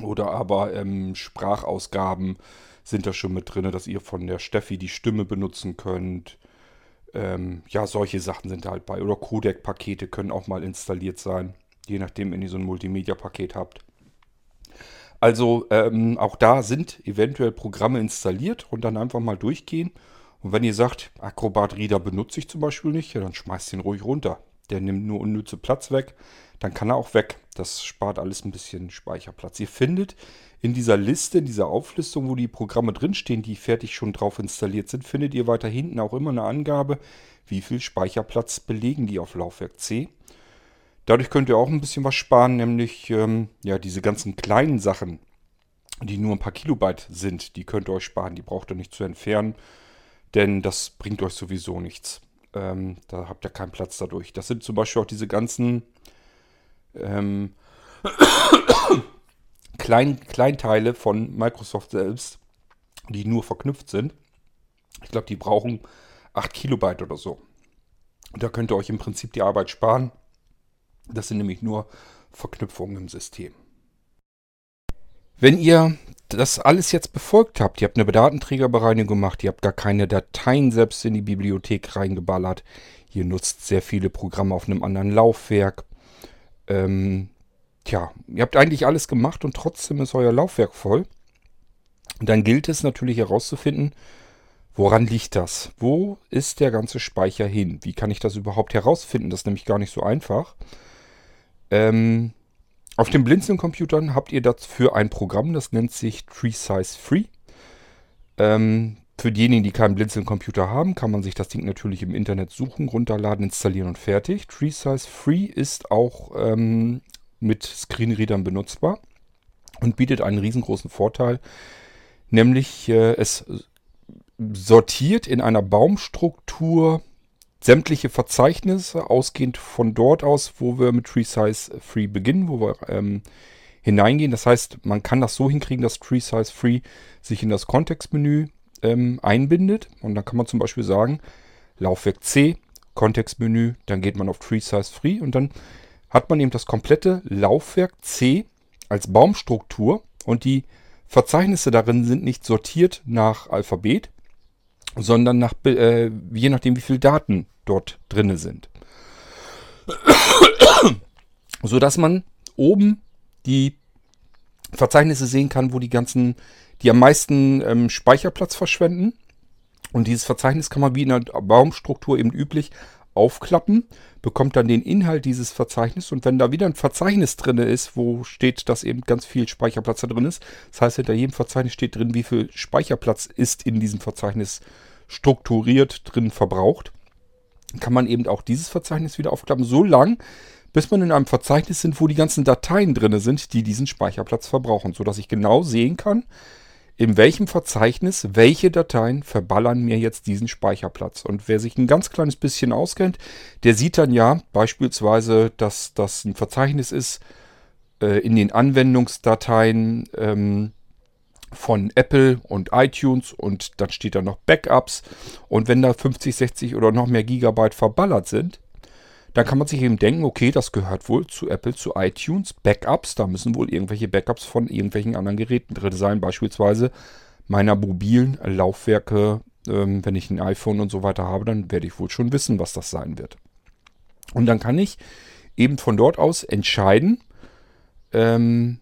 S1: Oder aber ähm, Sprachausgaben sind da schon mit drin, dass ihr von der Steffi die Stimme benutzen könnt. Ähm, ja, solche Sachen sind da halt bei. Oder Codec-Pakete können auch mal installiert sein, je nachdem, wenn ihr so ein Multimedia-Paket habt. Also ähm, auch da sind eventuell Programme installiert und dann einfach mal durchgehen und wenn ihr sagt, Acrobat Reader benutze ich zum Beispiel nicht, ja, dann schmeißt ihn ruhig runter. Der nimmt nur unnütze Platz weg. Dann kann er auch weg. Das spart alles ein bisschen Speicherplatz. Ihr findet in dieser Liste, in dieser Auflistung, wo die Programme drinstehen, die fertig schon drauf installiert sind, findet ihr weiter hinten auch immer eine Angabe, wie viel Speicherplatz belegen die auf Laufwerk C. Dadurch könnt ihr auch ein bisschen was sparen, nämlich ähm, ja diese ganzen kleinen Sachen, die nur ein paar Kilobyte sind, die könnt ihr euch sparen. Die braucht ihr nicht zu entfernen denn das bringt euch sowieso nichts. Ähm, da habt ihr keinen Platz dadurch. Das sind zum Beispiel auch diese ganzen ähm, Klein, Kleinteile von Microsoft selbst, die nur verknüpft sind. Ich glaube, die brauchen 8 Kilobyte oder so. Da könnt ihr euch im Prinzip die Arbeit sparen. Das sind nämlich nur Verknüpfungen im System. Wenn ihr das alles jetzt befolgt habt, ihr habt eine Datenträgerbereinigung gemacht, ihr habt gar keine Dateien selbst in die Bibliothek reingeballert, ihr nutzt sehr viele Programme auf einem anderen Laufwerk, ähm, tja, ihr habt eigentlich alles gemacht und trotzdem ist euer Laufwerk voll. dann gilt es natürlich herauszufinden, woran liegt das? Wo ist der ganze Speicher hin? Wie kann ich das überhaupt herausfinden? Das ist nämlich gar nicht so einfach. Ähm, auf den Blinzeln-Computern habt ihr dafür ein Programm, das nennt sich Tree Free. Ähm, für diejenigen, die keinen Blinzeln-Computer haben, kann man sich das Ding natürlich im Internet suchen, runterladen, installieren und fertig. Tree Free ist auch ähm, mit Screenreadern benutzbar und bietet einen riesengroßen Vorteil, nämlich äh, es sortiert in einer Baumstruktur sämtliche Verzeichnisse, ausgehend von dort aus, wo wir mit Tree Size Free beginnen, wo wir ähm, hineingehen. Das heißt, man kann das so hinkriegen, dass Tree Size Free sich in das Kontextmenü ähm, einbindet. Und dann kann man zum Beispiel sagen, Laufwerk C, Kontextmenü, dann geht man auf Tree Size Free und dann hat man eben das komplette Laufwerk C als Baumstruktur und die Verzeichnisse darin sind nicht sortiert nach Alphabet, sondern nach, äh, je nachdem, wie viele Daten dort drinne sind. so dass man oben die Verzeichnisse sehen kann, wo die ganzen, die am meisten ähm, Speicherplatz verschwenden. Und dieses Verzeichnis kann man wie in einer Baumstruktur eben üblich aufklappen, bekommt dann den Inhalt dieses Verzeichnisses und wenn da wieder ein Verzeichnis drin ist, wo steht, dass eben ganz viel Speicherplatz da drin ist, das heißt, hinter jedem Verzeichnis steht drin, wie viel Speicherplatz ist in diesem Verzeichnis strukturiert drin verbraucht, kann man eben auch dieses Verzeichnis wieder aufklappen, so lang, bis man in einem Verzeichnis sind, wo die ganzen Dateien drin sind, die diesen Speicherplatz verbrauchen, sodass ich genau sehen kann, in welchem Verzeichnis welche Dateien verballern mir jetzt diesen Speicherplatz. Und wer sich ein ganz kleines bisschen auskennt, der sieht dann ja beispielsweise, dass das ein Verzeichnis ist äh, in den Anwendungsdateien, ähm, von Apple und iTunes und dann steht da noch Backups. Und wenn da 50, 60 oder noch mehr Gigabyte verballert sind, dann kann man sich eben denken, okay, das gehört wohl zu Apple, zu iTunes, Backups. Da müssen wohl irgendwelche Backups von irgendwelchen anderen Geräten drin sein, beispielsweise meiner mobilen Laufwerke. Ähm, wenn ich ein iPhone und so weiter habe, dann werde ich wohl schon wissen, was das sein wird. Und dann kann ich eben von dort aus entscheiden, ähm,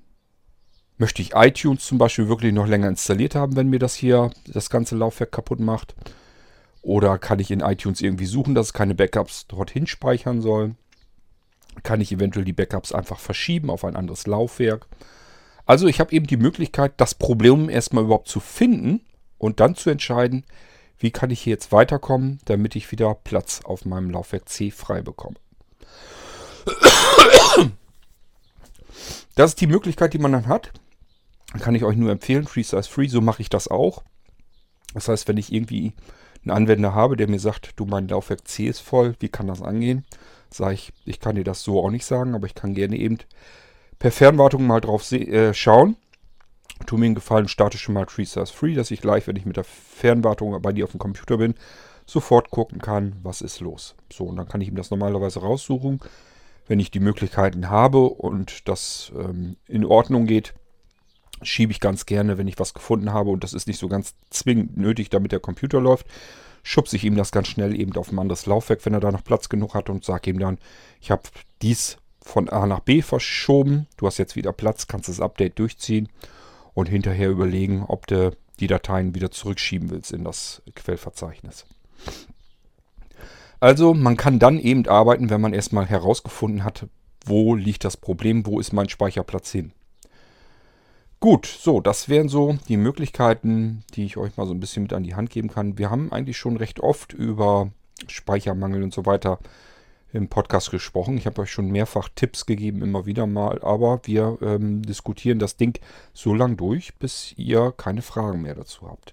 S1: möchte ich iTunes zum Beispiel wirklich noch länger installiert haben, wenn mir das hier das ganze Laufwerk kaputt macht. Oder kann ich in iTunes irgendwie suchen, dass es keine Backups dorthin speichern soll? Kann ich eventuell die Backups einfach verschieben auf ein anderes Laufwerk? Also ich habe eben die Möglichkeit, das Problem erstmal überhaupt zu finden und dann zu entscheiden, wie kann ich hier jetzt weiterkommen, damit ich wieder Platz auf meinem Laufwerk C frei bekomme. Das ist die Möglichkeit, die man dann hat. Kann ich euch nur empfehlen, Free Size Free, so mache ich das auch. Das heißt, wenn ich irgendwie einen Anwender habe, der mir sagt, du, mein Laufwerk C ist voll, wie kann das angehen? Sage ich, ich kann dir das so auch nicht sagen, aber ich kann gerne eben per Fernwartung mal drauf äh, schauen. Tu mir einen Gefallen, starte schon mal TreeStars Free, dass ich gleich, wenn ich mit der Fernwartung bei dir auf dem Computer bin, sofort gucken kann, was ist los. So, und dann kann ich ihm das normalerweise raussuchen. Wenn ich die Möglichkeiten habe und das ähm, in Ordnung geht, schiebe ich ganz gerne, wenn ich was gefunden habe und das ist nicht so ganz zwingend nötig, damit der Computer läuft, schubse ich ihm das ganz schnell eben auf ein anderes Laufwerk, wenn er da noch Platz genug hat und sage ihm dann, ich habe dies von A nach B verschoben, du hast jetzt wieder Platz, kannst das Update durchziehen und hinterher überlegen, ob du die Dateien wieder zurückschieben willst in das Quellverzeichnis. Also man kann dann eben arbeiten, wenn man erstmal herausgefunden hat, wo liegt das Problem, wo ist mein Speicherplatz hin. Gut, so, das wären so die Möglichkeiten, die ich euch mal so ein bisschen mit an die Hand geben kann. Wir haben eigentlich schon recht oft über Speichermangel und so weiter im Podcast gesprochen. Ich habe euch schon mehrfach Tipps gegeben, immer wieder mal, aber wir ähm, diskutieren das Ding so lang durch, bis ihr keine Fragen mehr dazu habt.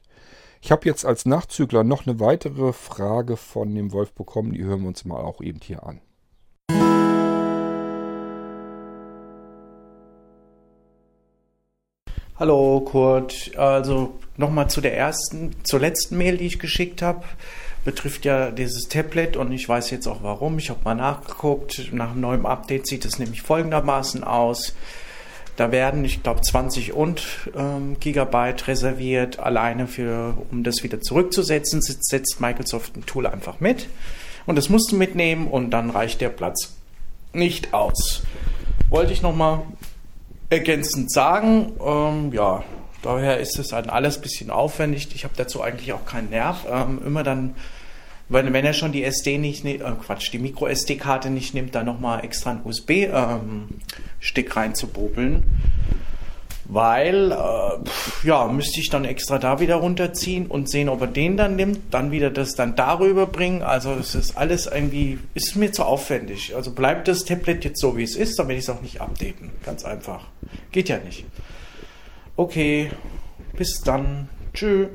S1: Ich habe jetzt als Nachzügler noch eine weitere Frage von dem Wolf bekommen, die hören wir uns mal auch eben hier an.
S2: Hallo Kurt, also nochmal zu der ersten, zur letzten Mail, die ich geschickt habe. Betrifft ja dieses Tablet und ich weiß jetzt auch warum. Ich habe mal nachgeguckt. Nach einem neuen Update sieht es nämlich folgendermaßen aus. Da werden, ich glaube, 20 und ähm, Gigabyte reserviert, alleine für, um das wieder zurückzusetzen, setzt Microsoft ein Tool einfach mit. Und das musst du mitnehmen und dann reicht der Platz nicht aus. Wollte ich nochmal ergänzend sagen. Ähm, ja, daher ist es halt alles ein bisschen aufwendig. Ich habe dazu eigentlich auch keinen Nerv. Ähm, immer dann, wenn, wenn er schon die SD nicht, äh, Quatsch, die Micro SD-Karte nicht nimmt, dann nochmal extra einen USB-Stick ähm, reinzubobeln weil äh, ja müsste ich dann extra da wieder runterziehen und sehen, ob er den dann nimmt, dann wieder das dann darüber bringen. Also es ist alles irgendwie ist mir zu aufwendig. Also bleibt das Tablet jetzt so wie es ist, dann werde ich es auch nicht updaten. Ganz einfach. Geht ja nicht. Okay, bis dann. Tschö.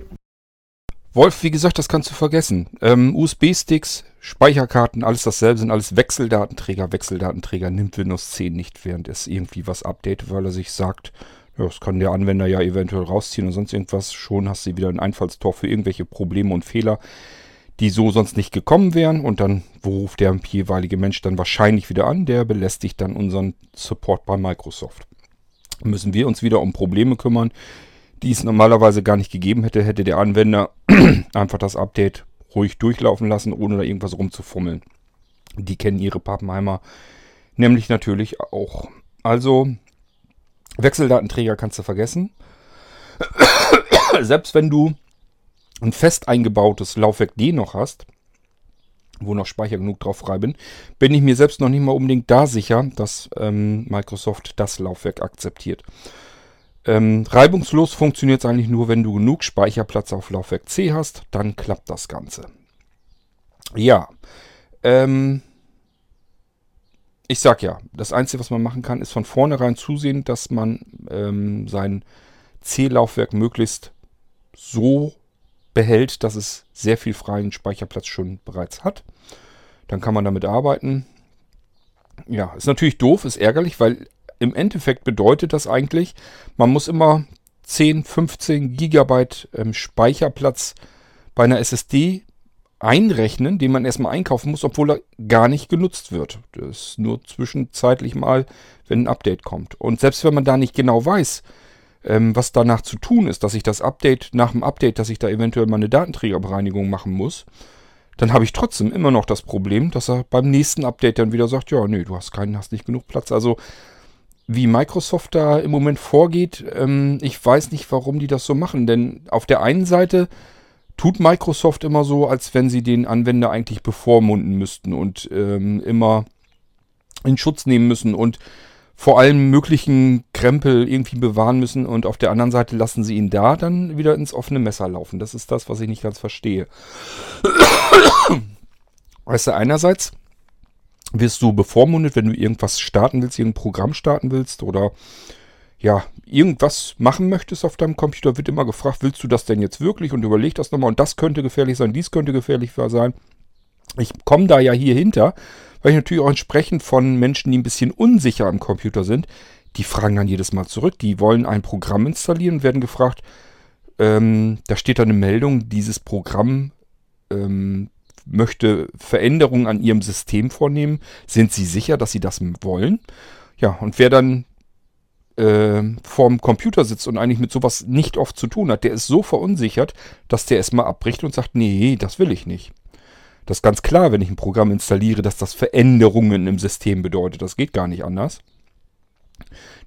S1: Wolf, wie gesagt, das kannst du vergessen. Ähm, USB-Sticks, Speicherkarten, alles dasselbe, sind alles Wechseldatenträger. Wechseldatenträger nimmt Windows 10 nicht, während es irgendwie was updatet, weil er sich sagt, ja, das kann der Anwender ja eventuell rausziehen und sonst irgendwas. Schon hast du wieder ein Einfallstor für irgendwelche Probleme und Fehler, die so sonst nicht gekommen wären. Und dann ruft der jeweilige Mensch dann wahrscheinlich wieder an. Der belästigt dann unseren Support bei Microsoft. Müssen wir uns wieder um Probleme kümmern, die es normalerweise gar nicht gegeben hätte, hätte der Anwender einfach das Update ruhig durchlaufen lassen, ohne da irgendwas rumzufummeln. Die kennen ihre Pappenheimer nämlich natürlich auch. Also Wechseldatenträger kannst du vergessen. Selbst wenn du ein fest eingebautes Laufwerk D noch hast, wo noch Speicher genug drauf frei bin, bin ich mir selbst noch nicht mal unbedingt da sicher, dass ähm, Microsoft das Laufwerk akzeptiert. Ähm, reibungslos funktioniert es eigentlich nur, wenn du genug Speicherplatz auf Laufwerk C hast, dann klappt das Ganze. Ja, ähm, ich sag ja, das Einzige, was man machen kann, ist von vornherein zusehen, dass man ähm, sein C-Laufwerk möglichst so behält, dass es sehr viel freien Speicherplatz schon bereits hat. Dann kann man damit arbeiten. Ja, ist natürlich doof, ist ärgerlich, weil im Endeffekt bedeutet das eigentlich, man muss immer 10, 15 Gigabyte ähm, Speicherplatz bei einer SSD einrechnen, den man erstmal einkaufen muss, obwohl er gar nicht genutzt wird. Das ist nur zwischenzeitlich mal, wenn ein Update kommt. Und selbst wenn man da nicht genau weiß, ähm, was danach zu tun ist, dass ich das Update, nach dem Update, dass ich da eventuell mal eine Datenträgerbereinigung machen muss, dann habe ich trotzdem immer noch das Problem, dass er beim nächsten Update dann wieder sagt, ja, nee, du hast keinen, hast nicht genug Platz. Also wie Microsoft da im Moment vorgeht, ähm, ich weiß nicht, warum die das so machen. Denn auf der einen Seite tut Microsoft immer so, als wenn sie den Anwender eigentlich bevormunden müssten und ähm, immer in Schutz nehmen müssen und vor allem möglichen Krempel irgendwie bewahren müssen und auf der anderen Seite lassen sie ihn da dann wieder ins offene Messer laufen. Das ist das, was ich nicht ganz verstehe. Weißt du, einerseits wirst du bevormundet, wenn du irgendwas starten willst, irgendein Programm starten willst oder ja, irgendwas machen möchtest auf deinem Computer, wird immer gefragt, willst du das denn jetzt wirklich? Und überleg das nochmal und das könnte gefährlich sein, dies könnte gefährlich sein. Ich komme da ja hier hinter, weil ich natürlich auch entsprechend von Menschen, die ein bisschen unsicher am Computer sind, die fragen dann jedes Mal zurück. Die wollen ein Programm installieren werden gefragt, ähm, da steht da eine Meldung, dieses Programm ähm, möchte Veränderungen an ihrem System vornehmen. Sind sie sicher, dass sie das wollen? Ja, und wer dann äh, vorm Computer sitzt und eigentlich mit sowas nicht oft zu tun hat, der ist so verunsichert, dass der erstmal abbricht und sagt, nee, das will ich nicht. Das ist ganz klar, wenn ich ein Programm installiere, dass das Veränderungen im System bedeutet. Das geht gar nicht anders.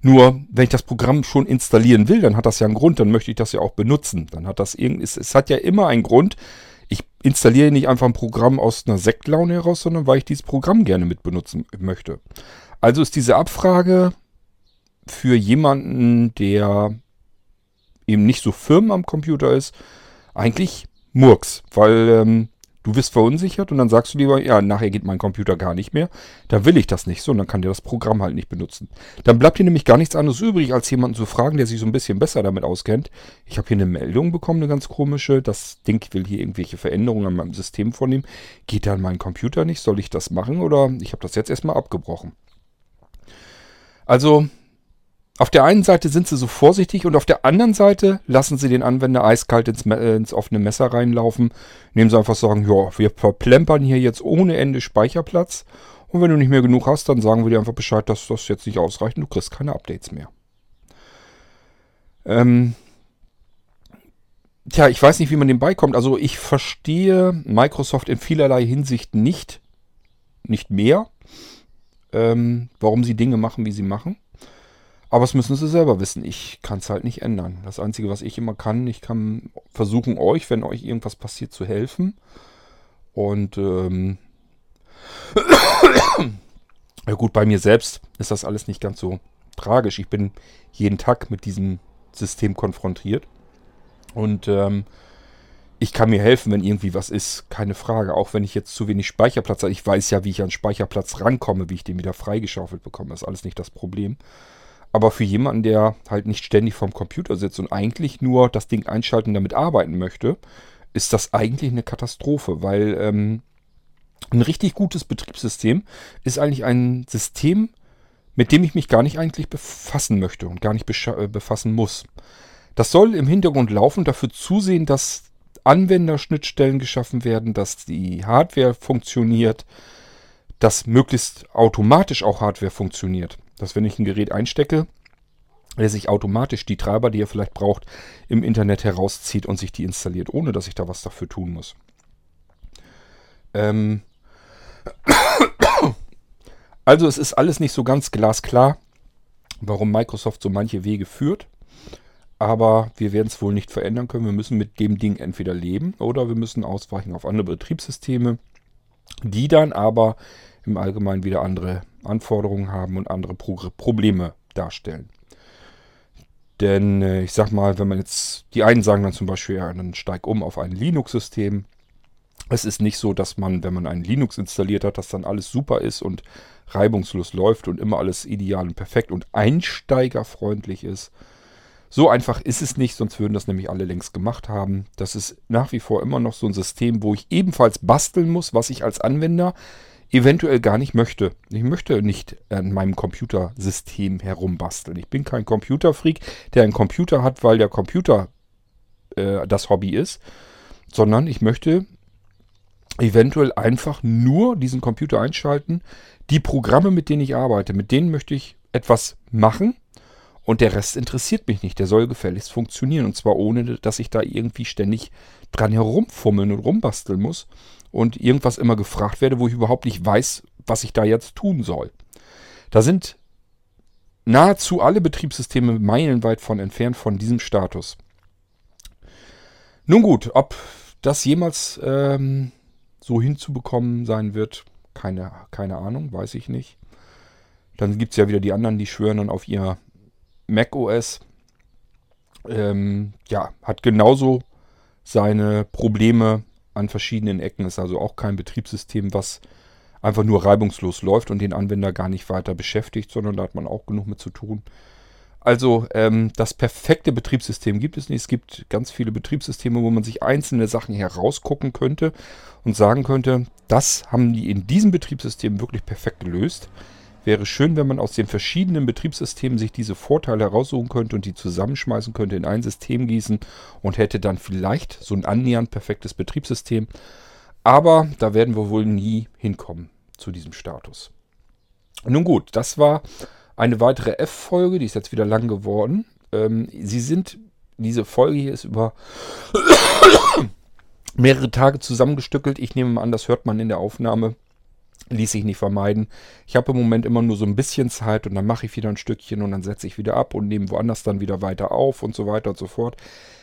S1: Nur, wenn ich das Programm schon installieren will, dann hat das ja einen Grund, dann möchte ich das ja auch benutzen. Dann hat das es, es hat ja immer einen Grund. Ich installiere nicht einfach ein Programm aus einer Sektlaune heraus, sondern weil ich dieses Programm gerne mit benutzen möchte. Also ist diese Abfrage für jemanden, der eben nicht so firm am Computer ist, eigentlich Murks, weil ähm, du wirst verunsichert und dann sagst du lieber, ja, nachher geht mein Computer gar nicht mehr, da will ich das nicht so und dann kann der das Programm halt nicht benutzen. Dann bleibt dir nämlich gar nichts anderes übrig, als jemanden zu fragen, der sich so ein bisschen besser damit auskennt. Ich habe hier eine Meldung bekommen, eine ganz komische, das Ding will hier irgendwelche Veränderungen an meinem System vornehmen. Geht da an meinen Computer nicht? Soll ich das machen oder ich habe das jetzt erstmal abgebrochen? Also auf der einen Seite sind sie so vorsichtig und auf der anderen Seite lassen sie den Anwender eiskalt ins, äh, ins offene Messer reinlaufen, indem sie einfach sagen, ja, wir verplempern hier jetzt ohne Ende Speicherplatz und wenn du nicht mehr genug hast, dann sagen wir dir einfach Bescheid, dass das jetzt nicht ausreicht und du kriegst keine Updates mehr. Ähm, tja, ich weiß nicht, wie man dem beikommt. Also ich verstehe Microsoft in vielerlei Hinsicht nicht, nicht mehr, ähm, warum sie Dinge machen, wie sie machen. Aber das müssen sie selber wissen. Ich kann es halt nicht ändern. Das Einzige, was ich immer kann, ich kann versuchen, euch, wenn euch irgendwas passiert, zu helfen. Und ähm, ja gut, bei mir selbst ist das alles nicht ganz so tragisch. Ich bin jeden Tag mit diesem System konfrontiert. Und ähm, ich kann mir helfen, wenn irgendwie was ist, keine Frage. Auch wenn ich jetzt zu wenig Speicherplatz habe. Ich weiß ja, wie ich an Speicherplatz rankomme, wie ich den wieder freigeschaufelt bekomme. Das ist alles nicht das Problem. Aber für jemanden, der halt nicht ständig vorm Computer sitzt und eigentlich nur das Ding einschalten und damit arbeiten möchte, ist das eigentlich eine Katastrophe, weil ähm, ein richtig gutes Betriebssystem ist eigentlich ein System, mit dem ich mich gar nicht eigentlich befassen möchte und gar nicht äh, befassen muss. Das soll im Hintergrund laufen, dafür zusehen, dass Anwenderschnittstellen geschaffen werden, dass die Hardware funktioniert, dass möglichst automatisch auch Hardware funktioniert dass wenn ich ein Gerät einstecke, er sich automatisch die Treiber, die er vielleicht braucht, im Internet herauszieht und sich die installiert, ohne dass ich da was dafür tun muss. Ähm also es ist alles nicht so ganz glasklar, warum Microsoft so manche Wege führt. Aber wir werden es wohl nicht verändern können. Wir müssen mit dem Ding entweder leben oder wir müssen ausweichen auf andere Betriebssysteme, die dann aber im Allgemeinen wieder andere Anforderungen haben und andere Pro Probleme darstellen. Denn äh, ich sag mal, wenn man jetzt, die einen sagen dann zum Beispiel, ja, dann steig um auf ein Linux-System. Es ist nicht so, dass man, wenn man ein Linux installiert hat, dass dann alles super ist und reibungslos läuft und immer alles ideal und perfekt und einsteigerfreundlich ist. So einfach ist es nicht, sonst würden das nämlich alle längst gemacht haben. Das ist nach wie vor immer noch so ein System, wo ich ebenfalls basteln muss, was ich als Anwender eventuell gar nicht möchte. Ich möchte nicht an meinem Computersystem herumbasteln. Ich bin kein Computerfreak, der einen Computer hat, weil der Computer äh, das Hobby ist, sondern ich möchte eventuell einfach nur diesen Computer einschalten. Die Programme, mit denen ich arbeite, mit denen möchte ich etwas machen und der Rest interessiert mich nicht. Der soll gefälligst funktionieren und zwar ohne, dass ich da irgendwie ständig dran herumfummeln und rumbasteln muss und irgendwas immer gefragt werde, wo ich überhaupt nicht weiß, was ich da jetzt tun soll. Da sind nahezu alle Betriebssysteme meilenweit von entfernt von diesem Status. Nun gut, ob das jemals ähm, so hinzubekommen sein wird, keine, keine Ahnung, weiß ich nicht. Dann gibt es ja wieder die anderen, die schwören dann auf ihr Mac OS. Ähm, ja, hat genauso seine Probleme an verschiedenen Ecken. Ist also auch kein Betriebssystem, was einfach nur reibungslos läuft und den Anwender gar nicht weiter beschäftigt, sondern da hat man auch genug mit zu tun. Also ähm, das perfekte Betriebssystem gibt es nicht. Es gibt ganz viele Betriebssysteme, wo man sich einzelne Sachen herausgucken könnte und sagen könnte, das haben die in diesem Betriebssystem wirklich perfekt gelöst. Wäre schön, wenn man aus den verschiedenen Betriebssystemen sich diese Vorteile heraussuchen könnte und die zusammenschmeißen könnte, in ein System gießen und hätte dann vielleicht so ein annähernd perfektes Betriebssystem. Aber da werden wir wohl nie hinkommen zu diesem Status. Nun gut, das war eine weitere F-Folge, die ist jetzt wieder lang geworden. Ähm, sie sind, diese Folge hier ist über mehrere Tage zusammengestückelt. Ich nehme an, das hört man in der Aufnahme. Ließ sich nicht vermeiden. Ich habe im Moment immer nur so ein bisschen Zeit und dann mache ich wieder ein Stückchen und dann setze ich wieder ab und nehme woanders dann wieder weiter auf und so weiter und so fort.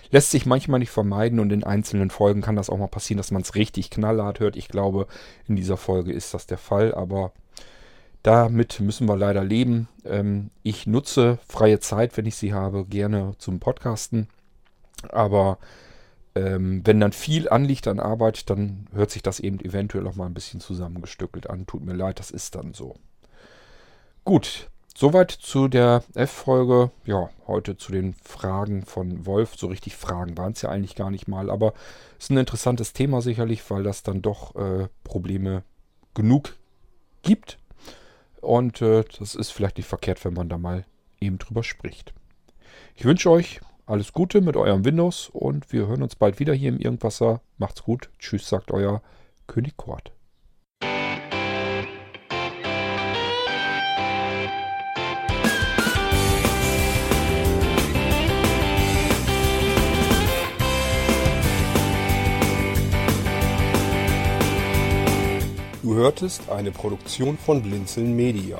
S1: Lässt sich manchmal nicht vermeiden und in einzelnen Folgen kann das auch mal passieren, dass man es richtig knallhart hört. Ich glaube, in dieser Folge ist das der Fall, aber damit müssen wir leider leben. Ähm, ich nutze freie Zeit, wenn ich sie habe, gerne zum Podcasten. Aber ähm, wenn dann viel anliegt an Arbeit, dann hört sich das eben eventuell auch mal ein bisschen zusammengestückelt an. Tut mir leid, das ist dann so. Gut, soweit zu der F-Folge. Ja, heute zu den Fragen von Wolf. So richtig Fragen waren es ja eigentlich gar nicht mal, aber es ist ein interessantes Thema sicherlich, weil das dann doch äh, Probleme genug gibt und äh, das ist vielleicht nicht verkehrt, wenn man da mal eben drüber spricht. Ich wünsche euch alles Gute mit eurem Windows und wir hören uns bald wieder hier im Irgendwasser. Macht's gut. Tschüss, sagt euer König Kort.
S3: Du hörtest eine Produktion von Blinzeln Media.